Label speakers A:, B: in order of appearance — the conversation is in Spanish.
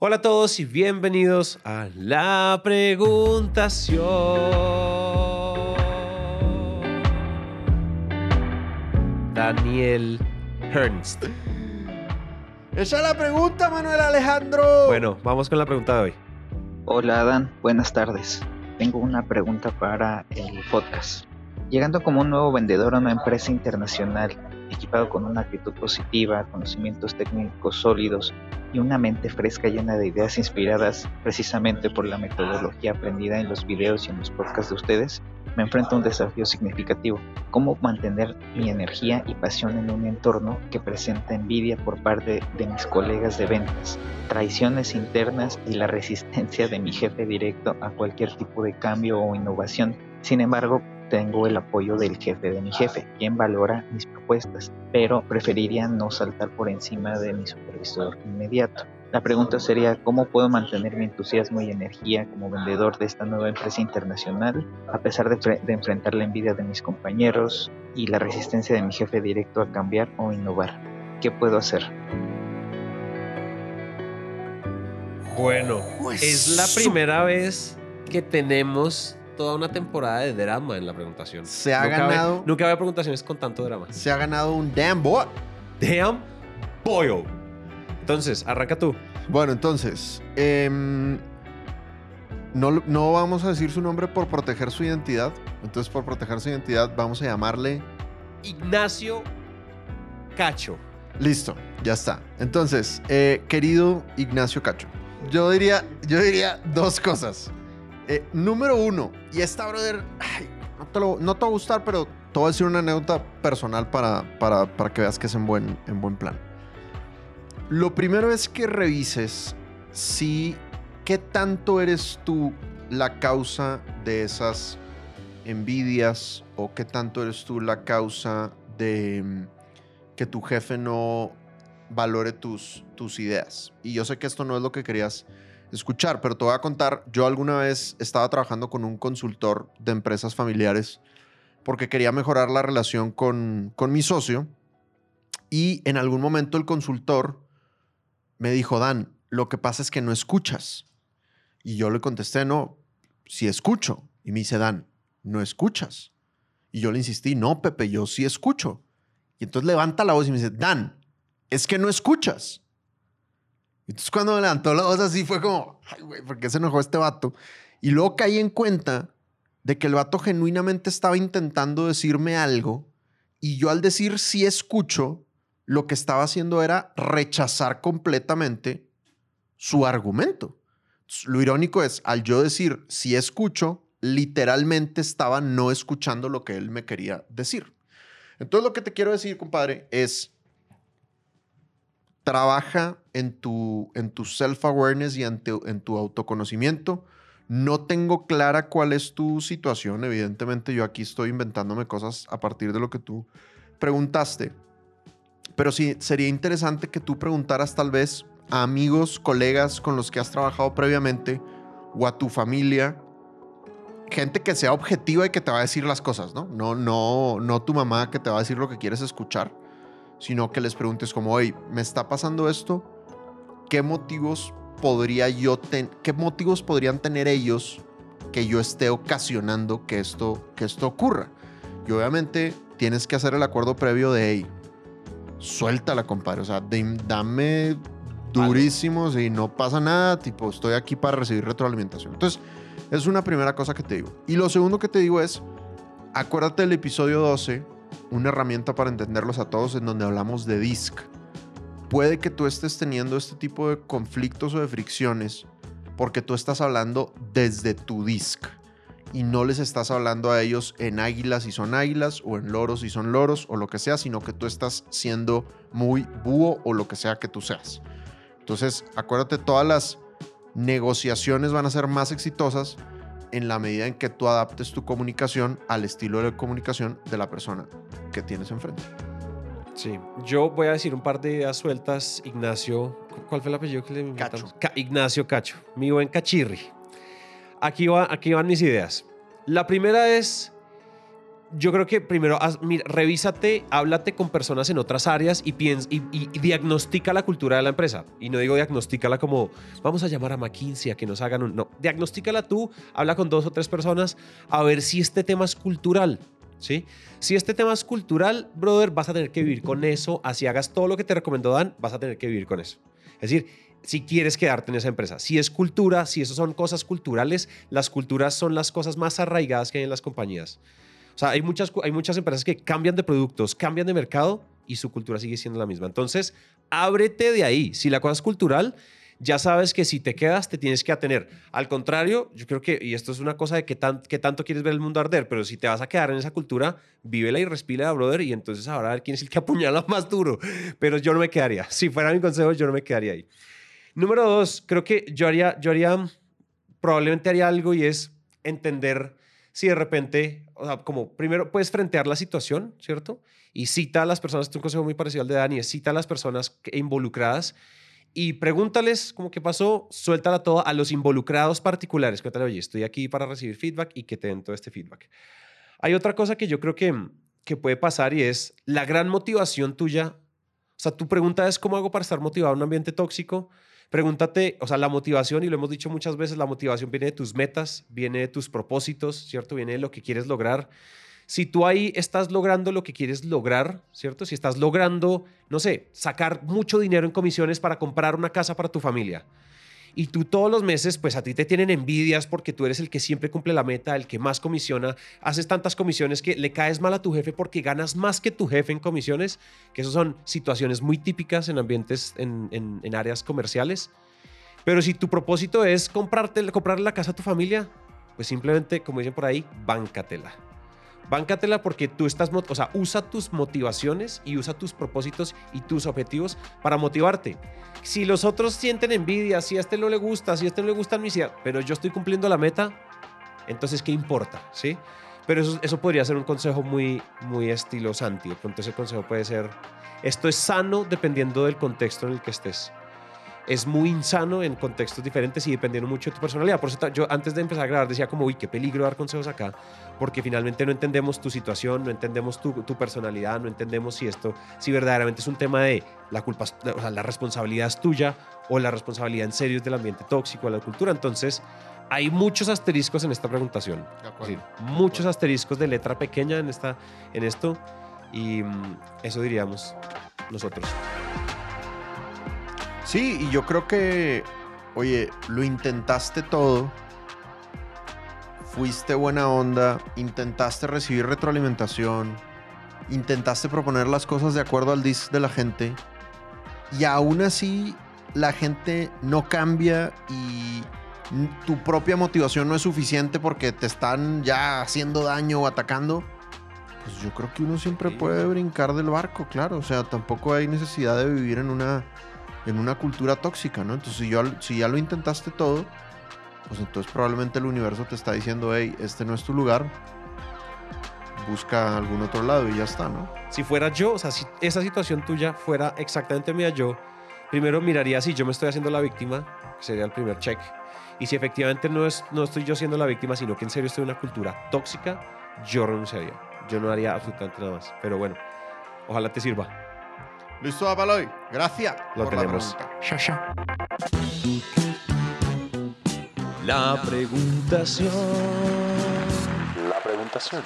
A: Hola a todos y bienvenidos a La Preguntación. Daniel Ernst.
B: Esa es la pregunta, Manuel Alejandro.
A: Bueno, vamos con la pregunta de hoy.
C: Hola Adán, buenas tardes. Tengo una pregunta para el podcast. Llegando como un nuevo vendedor a una empresa internacional, equipado con una actitud positiva, conocimientos técnicos sólidos y una mente fresca llena de ideas inspiradas precisamente por la metodología aprendida en los videos y en los podcasts de ustedes, me enfrento a un desafío significativo. ¿Cómo mantener mi energía y pasión en un entorno que presenta envidia por parte de mis colegas de ventas, traiciones internas y la resistencia de mi jefe directo a cualquier tipo de cambio o innovación? Sin embargo, tengo el apoyo del jefe de mi jefe, quien valora mis propuestas, pero preferiría no saltar por encima de mi supervisor inmediato. La pregunta sería, ¿cómo puedo mantener mi entusiasmo y energía como vendedor de esta nueva empresa internacional, a pesar de, de, enfrentar la envidia de mis compañeros y la resistencia de mi jefe directo a cambiar o innovar? ¿Qué puedo hacer?
A: Bueno, es la primera vez que tenemos toda una temporada de drama en la preguntación.
B: Se ha
A: nunca
B: ganado.
A: Había, nunca había preguntaciones con tanto drama.
B: Se ha ganado un damn boy.
A: Damn boy. Entonces, arranca tú.
B: Bueno, entonces. Eh, no, no vamos a decir su nombre por proteger su identidad. Entonces, por proteger su identidad, vamos a llamarle.
A: Ignacio Cacho.
B: Listo, ya está. Entonces, eh, querido Ignacio Cacho, yo diría, yo diría dos cosas. Eh, número uno, y esta, brother, no, te lo, va a gustar, pero te voy a decir una anécdota personal para, para, para que veas que es en buen, en buen plan. Lo primero es que revises si qué tanto eres tú la causa de esas envidias o qué tanto eres tú la causa de mm, que tu jefe no valore tus, tus ideas. Y yo sé que esto no es lo que querías escuchar, pero te voy a contar, yo alguna vez estaba trabajando con un consultor de empresas familiares porque quería mejorar la relación con, con mi socio y en algún momento el consultor me dijo, Dan, lo que pasa es que no escuchas. Y yo le contesté, no, sí escucho. Y me dice, Dan, no escuchas. Y yo le insistí, no, Pepe, yo sí escucho. Y entonces levanta la voz y me dice, Dan, es que no escuchas. Entonces cuando me levantó la voz así fue como, ay, güey, ¿por qué se enojó este vato? Y luego caí en cuenta de que el vato genuinamente estaba intentando decirme algo y yo al decir sí escucho, lo que estaba haciendo era rechazar completamente su argumento. Lo irónico es, al yo decir sí escucho, literalmente estaba no escuchando lo que él me quería decir. Entonces lo que te quiero decir, compadre, es trabaja en tu, en tu self-awareness y en tu, en tu autoconocimiento. No tengo clara cuál es tu situación. Evidentemente yo aquí estoy inventándome cosas a partir de lo que tú preguntaste. Pero sí, sería interesante que tú preguntaras tal vez a amigos, colegas con los que has trabajado previamente o a tu familia, gente que sea objetiva y que te va a decir las cosas, ¿no? No, no, no tu mamá que te va a decir lo que quieres escuchar sino que les preguntes como, oye, ¿me está pasando esto? ¿Qué motivos podría yo qué motivos podrían tener ellos que yo esté ocasionando que esto, que esto ocurra? Y obviamente tienes que hacer el acuerdo previo de, hey, suéltala, compadre. O sea, de, dame durísimos y no pasa nada. Tipo, estoy aquí para recibir retroalimentación. Entonces, es una primera cosa que te digo. Y lo segundo que te digo es, acuérdate del episodio 12 una herramienta para entenderlos a todos en donde hablamos de DISC. Puede que tú estés teniendo este tipo de conflictos o de fricciones porque tú estás hablando desde tu DISC y no les estás hablando a ellos en águilas y son águilas o en loros y son loros o lo que sea, sino que tú estás siendo muy búho o lo que sea que tú seas. Entonces, acuérdate, todas las negociaciones van a ser más exitosas en la medida en que tú adaptes tu comunicación al estilo de comunicación de la persona que tienes enfrente.
A: Sí, yo voy a decir un par de ideas sueltas. Ignacio, ¿cuál fue el apellido que le
B: inventamos?
A: Cacho. Ca Ignacio Cacho, mi buen cachirri. Aquí, va, aquí van mis ideas. La primera es, yo creo que primero haz- mira, revísate, háblate con personas en otras áreas y, piens, y, y- y diagnostica la cultura de la empresa. Y no digo diagnostícala como vamos a llamar a McKinsey a que nos hagan un. No, diagnostícala tú, habla con dos o tres personas a ver si este tema es cultural. ¿Sí? Si este tema es cultural, brother, vas a tener que vivir con eso. Así hagas todo lo que te recomendó Dan, vas a tener que vivir con eso. Es decir, si quieres quedarte en esa empresa. Si es cultura, si eso son cosas culturales, las culturas son las cosas más arraigadas que hay en las compañías. O sea, hay muchas, hay muchas empresas que cambian de productos, cambian de mercado y su cultura sigue siendo la misma. Entonces, ábrete de ahí. Si la cosa es cultural, ya sabes que si te quedas, te tienes que atener. Al contrario, yo creo que, y esto es una cosa de que, tan, que tanto quieres ver el mundo arder, pero si te vas a quedar en esa cultura, vívela y respira, brother, y entonces ahora a ver quién es el que apuñala más duro. Pero yo no me quedaría. Si fuera mi consejo, yo no me quedaría ahí. Número dos, creo que yo haría, yo haría, probablemente haría algo y es entender si de repente, o sea, como primero puedes frentear la situación, ¿cierto? Y cita a las personas, este es un consejo muy parecido al de Dani, cita a las personas involucradas y pregúntales como qué pasó, suéltala todo a los involucrados particulares. Cuéntale, oye, estoy aquí para recibir feedback y que te den todo este feedback. Hay otra cosa que yo creo que, que puede pasar y es la gran motivación tuya. O sea, tu pregunta es, ¿cómo hago para estar motivado en un ambiente tóxico? Pregúntate, o sea, la motivación, y lo hemos dicho muchas veces, la motivación viene de tus metas, viene de tus propósitos, ¿cierto? Viene de lo que quieres lograr. Si tú ahí estás logrando lo que quieres lograr, ¿cierto? Si estás logrando, no sé, sacar mucho dinero en comisiones para comprar una casa para tu familia. Y tú todos los meses, pues a ti te tienen envidias porque tú eres el que siempre cumple la meta, el que más comisiona, haces tantas comisiones que le caes mal a tu jefe porque ganas más que tu jefe en comisiones, que eso son situaciones muy típicas en ambientes, en, áreas comerciales. Pero si tu propósito es comprarte, comprarle la casa a tu familia, pues simplemente, como dicen por ahí, báncatela. Báncatela porque tú estás, o sea, usa tus motivaciones y usa tus propósitos y tus objetivos para motivarte. Si los otros sienten envidia, si a este no le gusta, si a este no le gusta mi idea, pero yo estoy cumpliendo la meta, entonces ¿qué importa? ¿Sí? Pero eso, eso podría ser un consejo muy, muy estilo Santi. Ese consejo puede ser, esto es sano dependiendo del contexto en el que estés. Es muy insano en contextos diferentes y dependiendo mucho de tu personalidad. Por eso yo antes de empezar a grabar decía como, uy, qué peligro dar consejos acá, porque finalmente no entendemos tu situación, no entendemos tu, tu personalidad, no entendemos si esto, si verdaderamente es un tema de la culpa, o sea, la responsabilidad es tuya o la responsabilidad en serio es del ambiente tóxico, de la cultura. Entonces, hay muchos asteriscos en esta preguntación.
B: De
A: Es decir, muchos asteriscos de letra pequeña en, esta, en esto y mm, eso diríamos nosotros.
B: Sí, y yo creo que, oye, lo intentaste todo, fuiste buena onda, intentaste recibir retroalimentación, intentaste proponer las cosas de acuerdo al dis de la gente, y aún así la gente no cambia y tu propia motivación no es suficiente porque te están ya haciendo daño o atacando. Pues yo creo que uno siempre
A: Sí.
B: puede brincar del barco, claro. O sea, tampoco hay necesidad de vivir en una en una cultura tóxica, ¿no? Entonces, si, ya lo intentaste todo, pues entonces probablemente el universo te está diciendo, hey, este no es tu lugar, busca algún otro lado y ya está, ¿no?
A: Si fuera yo, o sea, si esa situación tuya fuera exactamente mía, yo primero miraría si yo me estoy haciendo la víctima, que sería el primer check. Y si efectivamente no, es, no estoy yo siendo la víctima, sino que en serio estoy en una cultura tóxica, yo renunciaría. Yo no haría absolutamente nada más. Pero bueno, ojalá te sirva.
B: Listo, Apaloy. Gracias.
A: Lo
B: por la
A: tenemos.
B: pregunta.
A: La preguntación.
D: La preguntación.